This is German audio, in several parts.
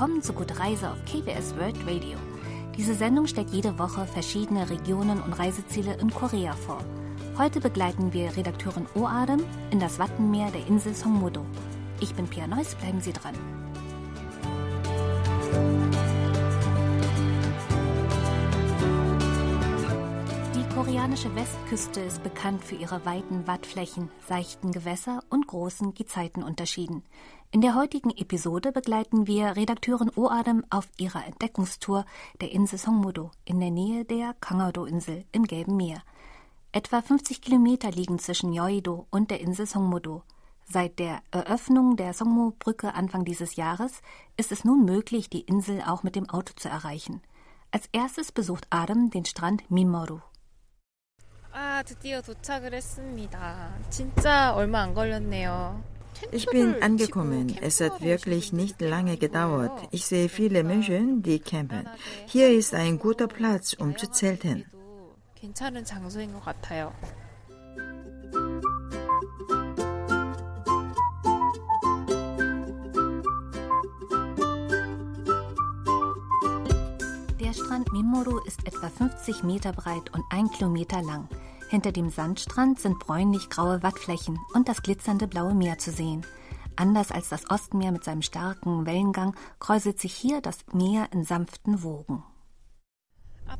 willkommen zu Gute Reise auf KBS World Radio. Diese Sendung stellt jede Woche verschiedene Regionen und Reiseziele in Korea vor. Heute begleiten wir Redakteurin O-Adem in das Wattenmeer der Insel Songmodo. Ich bin Pia Neuss, bleiben Sie dran. Die koreanische Westküste ist bekannt für ihre weiten Wattflächen, seichten Gewässer und großen Gezeitenunterschieden. In der heutigen Episode begleiten wir Redakteurin O-Adem auf ihrer Entdeckungstour der Insel Songmodo in der Nähe der Kangado-Insel im Gelben Meer. Etwa 50 Kilometer liegen zwischen Yeouido und der Insel Songmodo. Seit der Eröffnung der Songmo-Brücke Anfang dieses Jahres ist es nun möglich, die Insel auch mit dem Auto zu erreichen. Als erstes besucht Adam den Strand Mimoru. 아, 드디어 도착을 했습니다. 진짜 얼마 안 걸렸네요. Ich bin angekommen. Es hat wirklich nicht lange gedauert. Ich sehe viele Menschen, die campen. Hier ist ein guter Platz, um zu zelten. 괜찮은 장소인 것 같아요. Der Strand Mimoru ist etwa 50 Meter breit und ein Kilometer lang. Hinter dem Sandstrand sind bräunlich-graue Wattflächen und das glitzernde blaue Meer zu sehen. Anders als das Ostmeer mit seinem starken Wellengang kräuselt sich hier das Meer in sanften Wogen.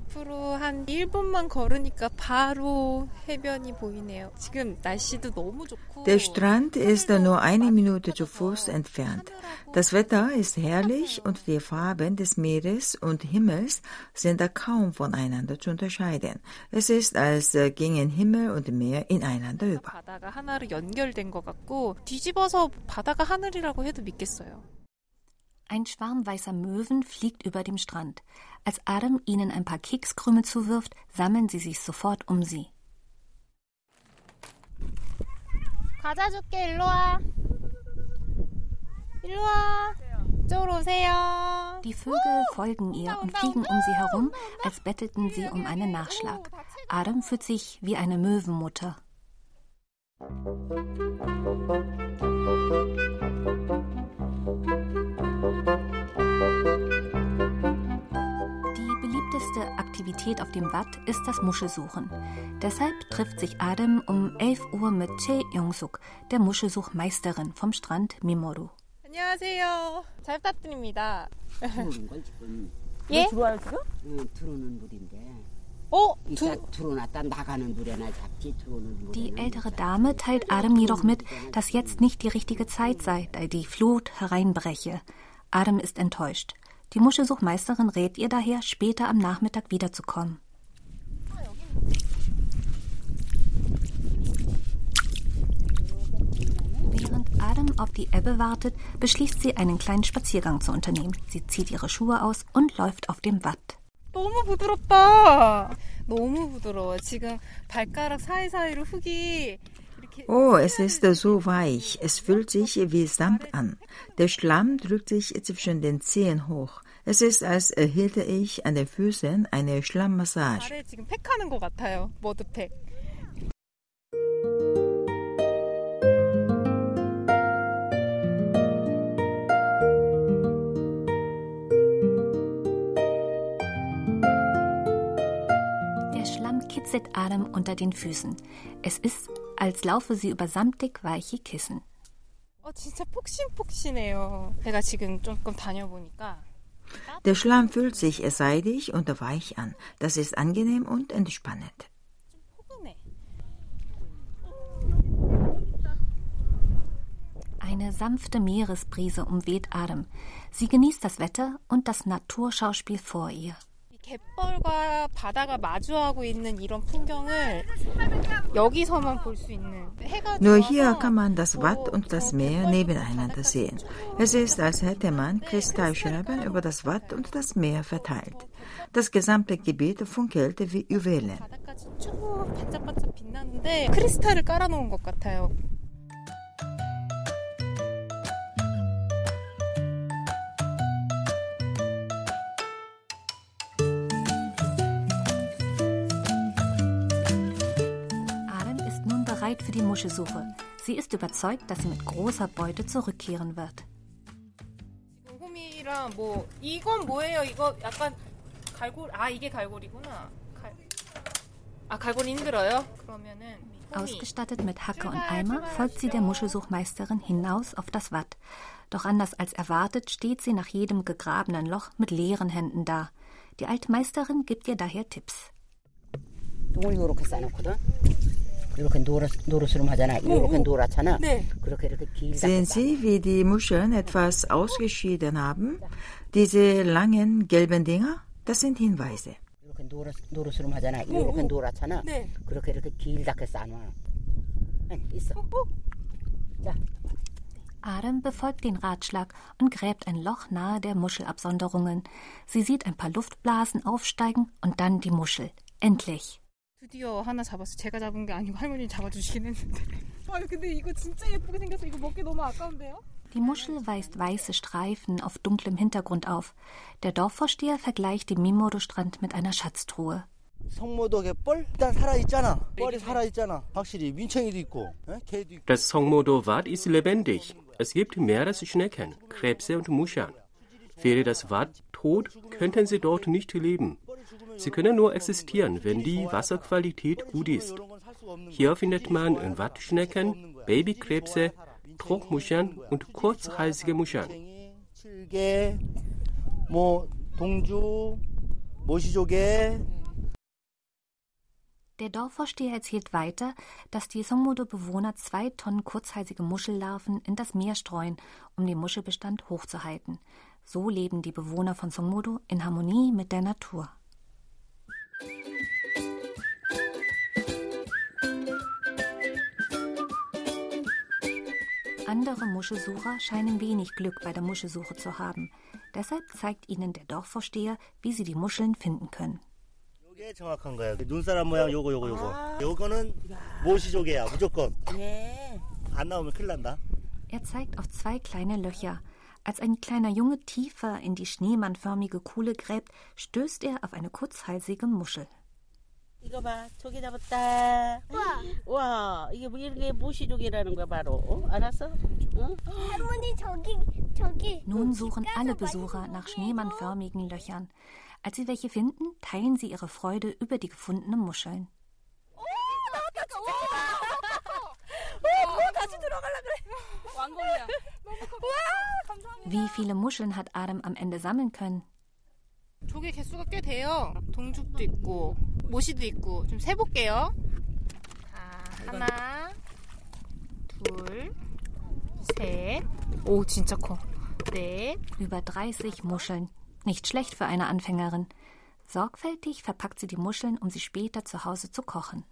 앞으로 한 1분만 걸으니까 바로 해변이 보이네요. 지금 날씨도 너무 좋고 Der Strand ist nur eine Minute zu Fuß entfernt. Das Wetter ist herrlich und die Farben des Meeres und Himmels sind kaum voneinander zu unterscheiden. Es ist, als gingen Himmel und Meer ineinander über. 바다가 하나로 연결된 것 같고 뒤집어서 바다가 하늘이라고 해도 믿겠어요. Ein Schwarm weißer Möwen fliegt über dem Strand. Als Adam ihnen ein paar Kekskrümel zuwirft, sammeln sie sich sofort um sie. 과자 줄게 일로 와. 일로 와. 이쪽으로 오세요. Die Vögel folgen ihr und fliegen um sie herum, als bettelten sie um einen Nachschlag. Adam fühlt sich wie eine Möwenmutter. Die Aktivität auf dem Watt ist das Muschelsuchen. Deshalb trifft sich Adam um 11 Uhr mit Che Yongsuk, der Muschelsuchmeisterin vom Strand Mimoru. 안녕하세요. 잘 부탁드립니다. 들어오는 걸 지금 예? 들어와요 지금? 응 들어오는 물인데 어? 이따 들어놨다 나가는 물에나 잡지 들어오는 물에 Die ältere Dame teilt Adam jedoch mit, dass jetzt nicht die richtige Zeit sei, da die Flut hereinbreche. Adam ist enttäuscht. Die Muschelsuchmeisterin rät ihr daher, später am Nachmittag wiederzukommen. Während Adam auf die Ebbe wartet, beschließt sie, einen kleinen Spaziergang zu unternehmen. Sie zieht ihre Schuhe aus und läuft auf dem Watt. 너무 부드럽다. 너무 부드러워. 지금 발가락 사이사이로 흙이 이렇게 Oh, es ist so weich. Es fühlt sich wie Sand an. Der Schlamm drückt sich zwischen den Zehen hoch. Es ist, als erhielte ich an den Füßen eine Schlammmassage. Der Schlamm kitzelt Adam unter den Füßen. Es ist, als laufe sie über samtig weiche Kissen. Der Schlamm fühlt sich seidig und weich an. Das ist angenehm und entspannend. Eine sanfte Meeresbrise umweht Adam. Sie genießt das Wetter und das Naturschauspiel vor ihr. 이 갯벌과 바다가 마주하고 있는 이런 풍경을 여기서만 볼 수 있는 해가 Nur hier kann man das 또 Watt und das 저 Meer nebeneinander sehen. 쭉 Es ist, als hätte man Kristallscherben über das Watt und das Meer verteilt. Das gesamte Gebiet funkelte wie Juwelen. 바다까지 쭉 반짝반짝 빛나는데 크리스탈을 깔아놓은 것 같아요. bereit für die Muschelsuche. Sie ist überzeugt, dass sie mit großer Beute zurückkehren wird. Ausgestattet mit Hacke und Eimer folgt sie der Muschelsuchmeisterin hinaus auf das Watt. Doch anders als erwartet steht sie nach jedem gegrabenen Loch mit leeren Händen da. Die Altmeisterin gibt ihr daher Tipps. Sehen Sie, wie die Muscheln etwas ausgeschieden haben? Diese langen gelben Dinger, das sind Hinweise. Adam befolgt den Ratschlag und gräbt ein Loch nahe der Muschelabsonderungen. Sie sieht ein paar Luftblasen aufsteigen und dann die Muschel. Endlich. 드디어 하나 잡았어. 제가 잡은 게 아니고 할머니 잡아주시긴 했는데. 아 근데 이거 진짜 예쁘게 생겨서 이거 먹기 너무 아까운데요? Die Muschel weist weiße Streifen auf dunklem Hintergrund auf. Der Dorfvorsteher vergleicht den Mimodo-Strand mit einer Schatztruhe. 성모독의 뻘 일단 살아 있잖아. 뻘이 살아 있잖아. 확실히 민청이도 있고, 에? 개도 있고. Das Songmodo-Wad ist lebendig. Es gibt mehrere Schnecken, Krebse und Muscheln. Wäre das Wad tot, könnten sie dort nicht leben. Sie können nur existieren, wenn die Wasserqualität gut ist. Hier findet man Wattschnecken, Babykrebse, Trockmuscheln und kurzhalsige Muscheln. Der Dorfvorsteher erzählt weiter, dass die Songmodo-Bewohner zwei Tonnen kurzhalsige Muschellarven in das Meer streuen, um den Muschelbestand hochzuhalten. So leben die Bewohner von Songmodo in Harmonie mit der Natur. Andere Muschelsucher scheinen wenig Glück bei der Muschelsuche zu haben. Deshalb zeigt ihnen der Dorfvorsteher, wie sie die Muscheln finden können. 요게 정확한 거야. 눈사람 모양 요거 요거 요거. 요거는 모시조개야 무조건. 네. 안 나오면 큰일 난다. Er zeigt auf zwei kleine Löcher. Als ein kleiner Junge tiefer in die schneemannförmige Kuhle gräbt, stößt er auf eine kurzhalsige Muschel. 이거 봐, 조개 잡았다. 와, 이게 뭐 이게 모시조개라는 거야 바로. 어? 알았어? 응? 할머니 저기 저기 Nun suchen alle Besucher nach schneemannförmigen Löchern. Als sie welche finden, teilen sie ihre Freude über die gefundenen Muscheln. 왕건이야. Wie viele Muscheln hat Adam am Ende sammeln können? 조개 개수가 꽤 돼요. 동죽도 있고 모시도 있고 좀 세볼게요. 자 하나, 둘, 셋. 오 진짜 커. 넷. Über 30 Muscheln. Nicht schlecht für eine Anfängerin. Sorgfältig verpackt sie die Muscheln, um sie später zu Hause zu kochen.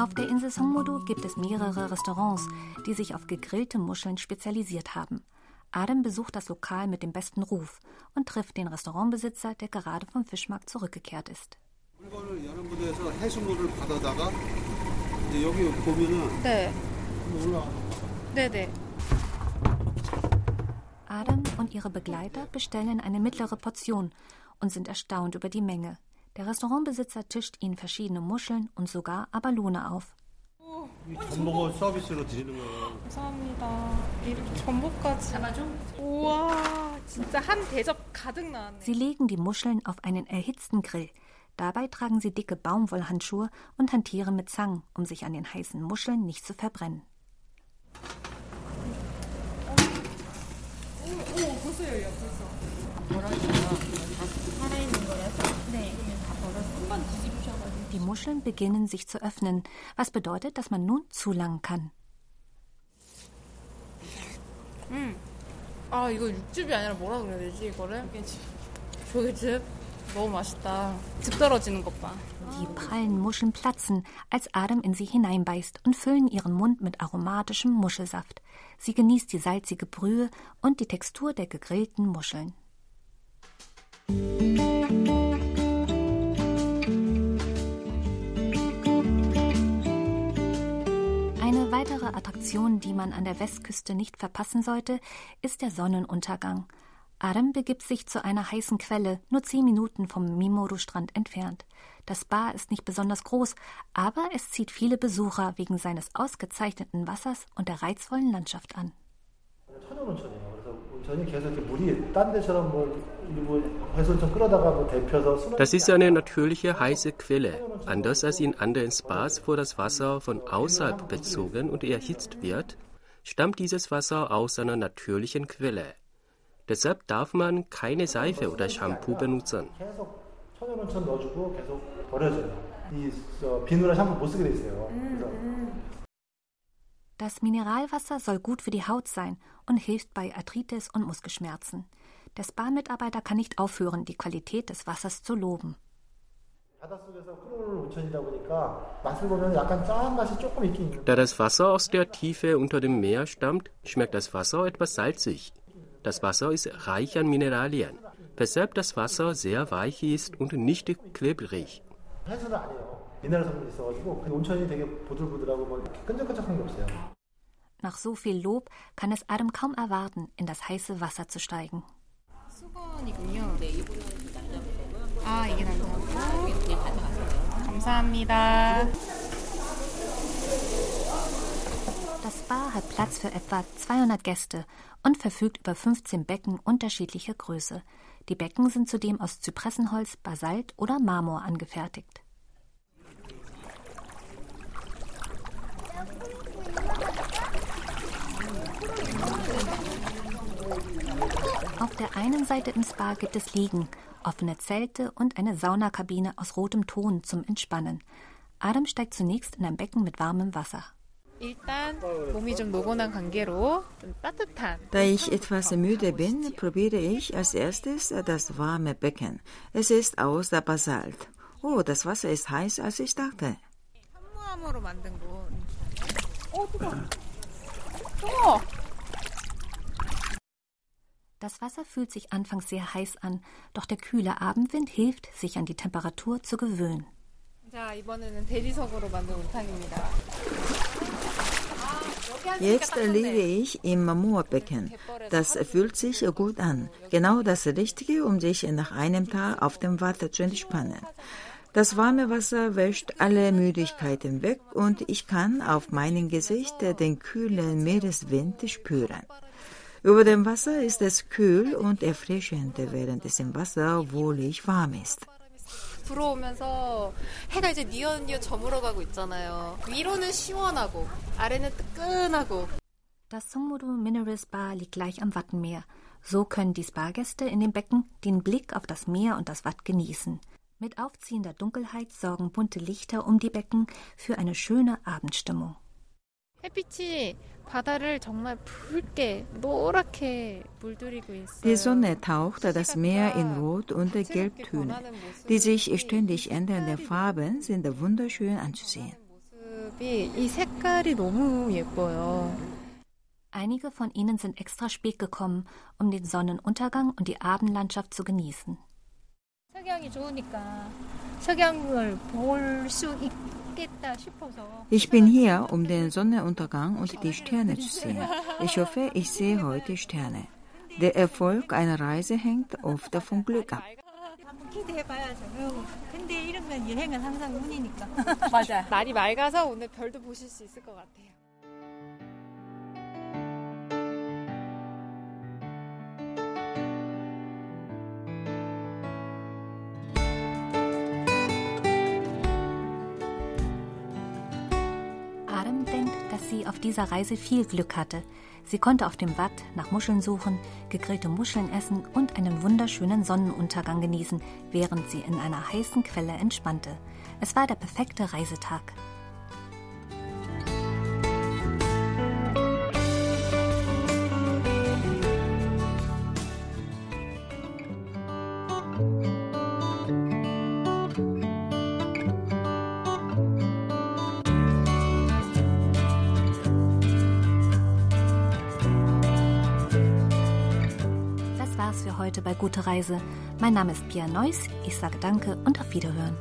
Auf der Insel Songmodo gibt es mehrere Restaurants, die sich auf gegrillte Muscheln spezialisiert haben. Adam besucht das Lokal mit dem besten Ruf und trifft den Restaurantbesitzer, der gerade vom Fischmarkt zurückgekehrt ist. Adam und ihre Begleiter bestellen eine mittlere Portion und sind erstaunt über die Menge. Der Restaurantbesitzer tischt ihnen verschiedene Muscheln und sogar Abalone auf. 이 전복을 서비스로 드리는 거예요. 감사합니다. 이렇게 전복까지. 잡아줘. 우와 진짜 한 대접 가득 나왔네. Sie legen die Muscheln auf einen erhitzten Grill. Dabei tragen sie dicke Baumwollhandschuhe und hantieren mit Zangen, um sich an den heißen Muscheln nicht zu verbrennen. Muscheln beginnen sich zu öffnen, was bedeutet, dass man nun zulangen kann. 아 이거 육즙이 아니라 뭐라 그래야 되지 이거를? 조개즙. 너무 맛있다. 즙 떨어지는 것 봐. Die prallen Muscheln platzen, als Adam in sie hineinbeißt und füllen ihren Mund mit aromatischem Muschelsaft. Sie genießt die salzige Brühe und die Textur der gegrillten Muscheln. Weitere Attraktion, die man an der Westküste nicht verpassen sollte, ist der Sonnenuntergang. Adam begibt sich zu einer heißen Quelle, nur zehn Minuten vom Mimoru-Strand entfernt. Das Spa ist nicht besonders groß, aber es zieht viele Besucher wegen seines ausgezeichneten Wassers und der reizvollen Landschaft an. Das ist eine natürliche heiße Quelle. Anders als in anderen Spas, wo das Wasser von außerhalb bezogen und erhitzt wird, stammt dieses Wasser aus einer natürlichen Quelle. Deshalb darf man keine Seife oder Shampoo benutzen. Das Mineralwasser soll gut für die Haut sein und hilft bei Arthritis und Muskelschmerzen. Der Spa-Mitarbeiter kann nicht aufhören, die Qualität des Wassers zu loben. Da das Wasser aus der Tiefe unter dem Meer stammt, schmeckt das Wasser etwas salzig. Das Wasser ist reich an Mineralien, weshalb das Wasser sehr weich ist und nicht klebrig. Nach so viel Lob kann es Adam kaum erwarten, in das heiße Wasser zu steigen. Ah, 이게 감사합니다. Das Spa hat Platz für etwa 200 Gäste und verfügt über 15 Becken unterschiedlicher Größe. Die Becken sind zudem aus Zypressenholz, Basalt oder Marmor angefertigt. Einen Seite im Spa gibt es Liegen, offene Zelte und eine Saunakabine aus rotem Ton zum Entspannen. Adam steigt zunächst in ein Becken mit warmem Wasser. Da ich etwas müde bin, probiere ich als erstes das warme Becken. Es ist aus der Basalt. Oh, das Wasser ist heiß, als ich dachte. Das Wasser fühlt sich anfangs sehr heiß an, doch der kühle Abendwind hilft, sich an die Temperatur zu gewöhnen. Jetzt liege ich im Marmorbecken. Das fühlt sich gut an. Genau das Richtige, um sich nach einem Tag auf dem Wasser zu entspannen. Das warme Wasser wäscht alle Müdigkeiten weg und ich kann auf meinem Gesicht den kühlen Meereswind spüren. Über dem Wasser ist es kühl und erfrischend, während es im Wasser wohlig warm ist. 불어오면서 해가 이제 뉘엿뉘엿 저물어가고 있잖아요. 위로는 시원하고 아래는 뜨끈하고. Das Songmodo Mineral Spa liegt gleich am Wattenmeer. So können die Spa-Gäste in dem Becken den Blick auf das Meer und das Watt genießen. Mit aufziehender Dunkelheit sorgen bunte Lichter um die Becken für eine schöne Abendstimmung. Die Sonne taucht das Meer in Rot- und Gelbtöne. Die sich ständig ändernden Farben sind wunderschön anzusehen. Einige von ihnen sind extra spät gekommen, um den Sonnenuntergang und die Abendlandschaft zu genießen. 석양이 좋으니까 석양을 볼수 ich bin hier, um den Sonnenuntergang und die Sterne zu sehen. Ich hoffe, ich sehe heute Sterne. Der Erfolg einer Reise hängt oft vom Glück ab. 맞아. 날이 맑아서 오늘 별도 보실 수 있을 것 같아요. Sie auf dieser Reise viel Glück hatte. Sie konnte auf dem Watt nach Muscheln suchen, gegrillte Muscheln essen und einen wunderschönen Sonnenuntergang genießen, während sie in einer heißen Quelle entspannte. Es war der perfekte Reisetag. Bei Gute Reise. Mein Name ist Pia Neuss. Ich sage Danke und auf Wiederhören.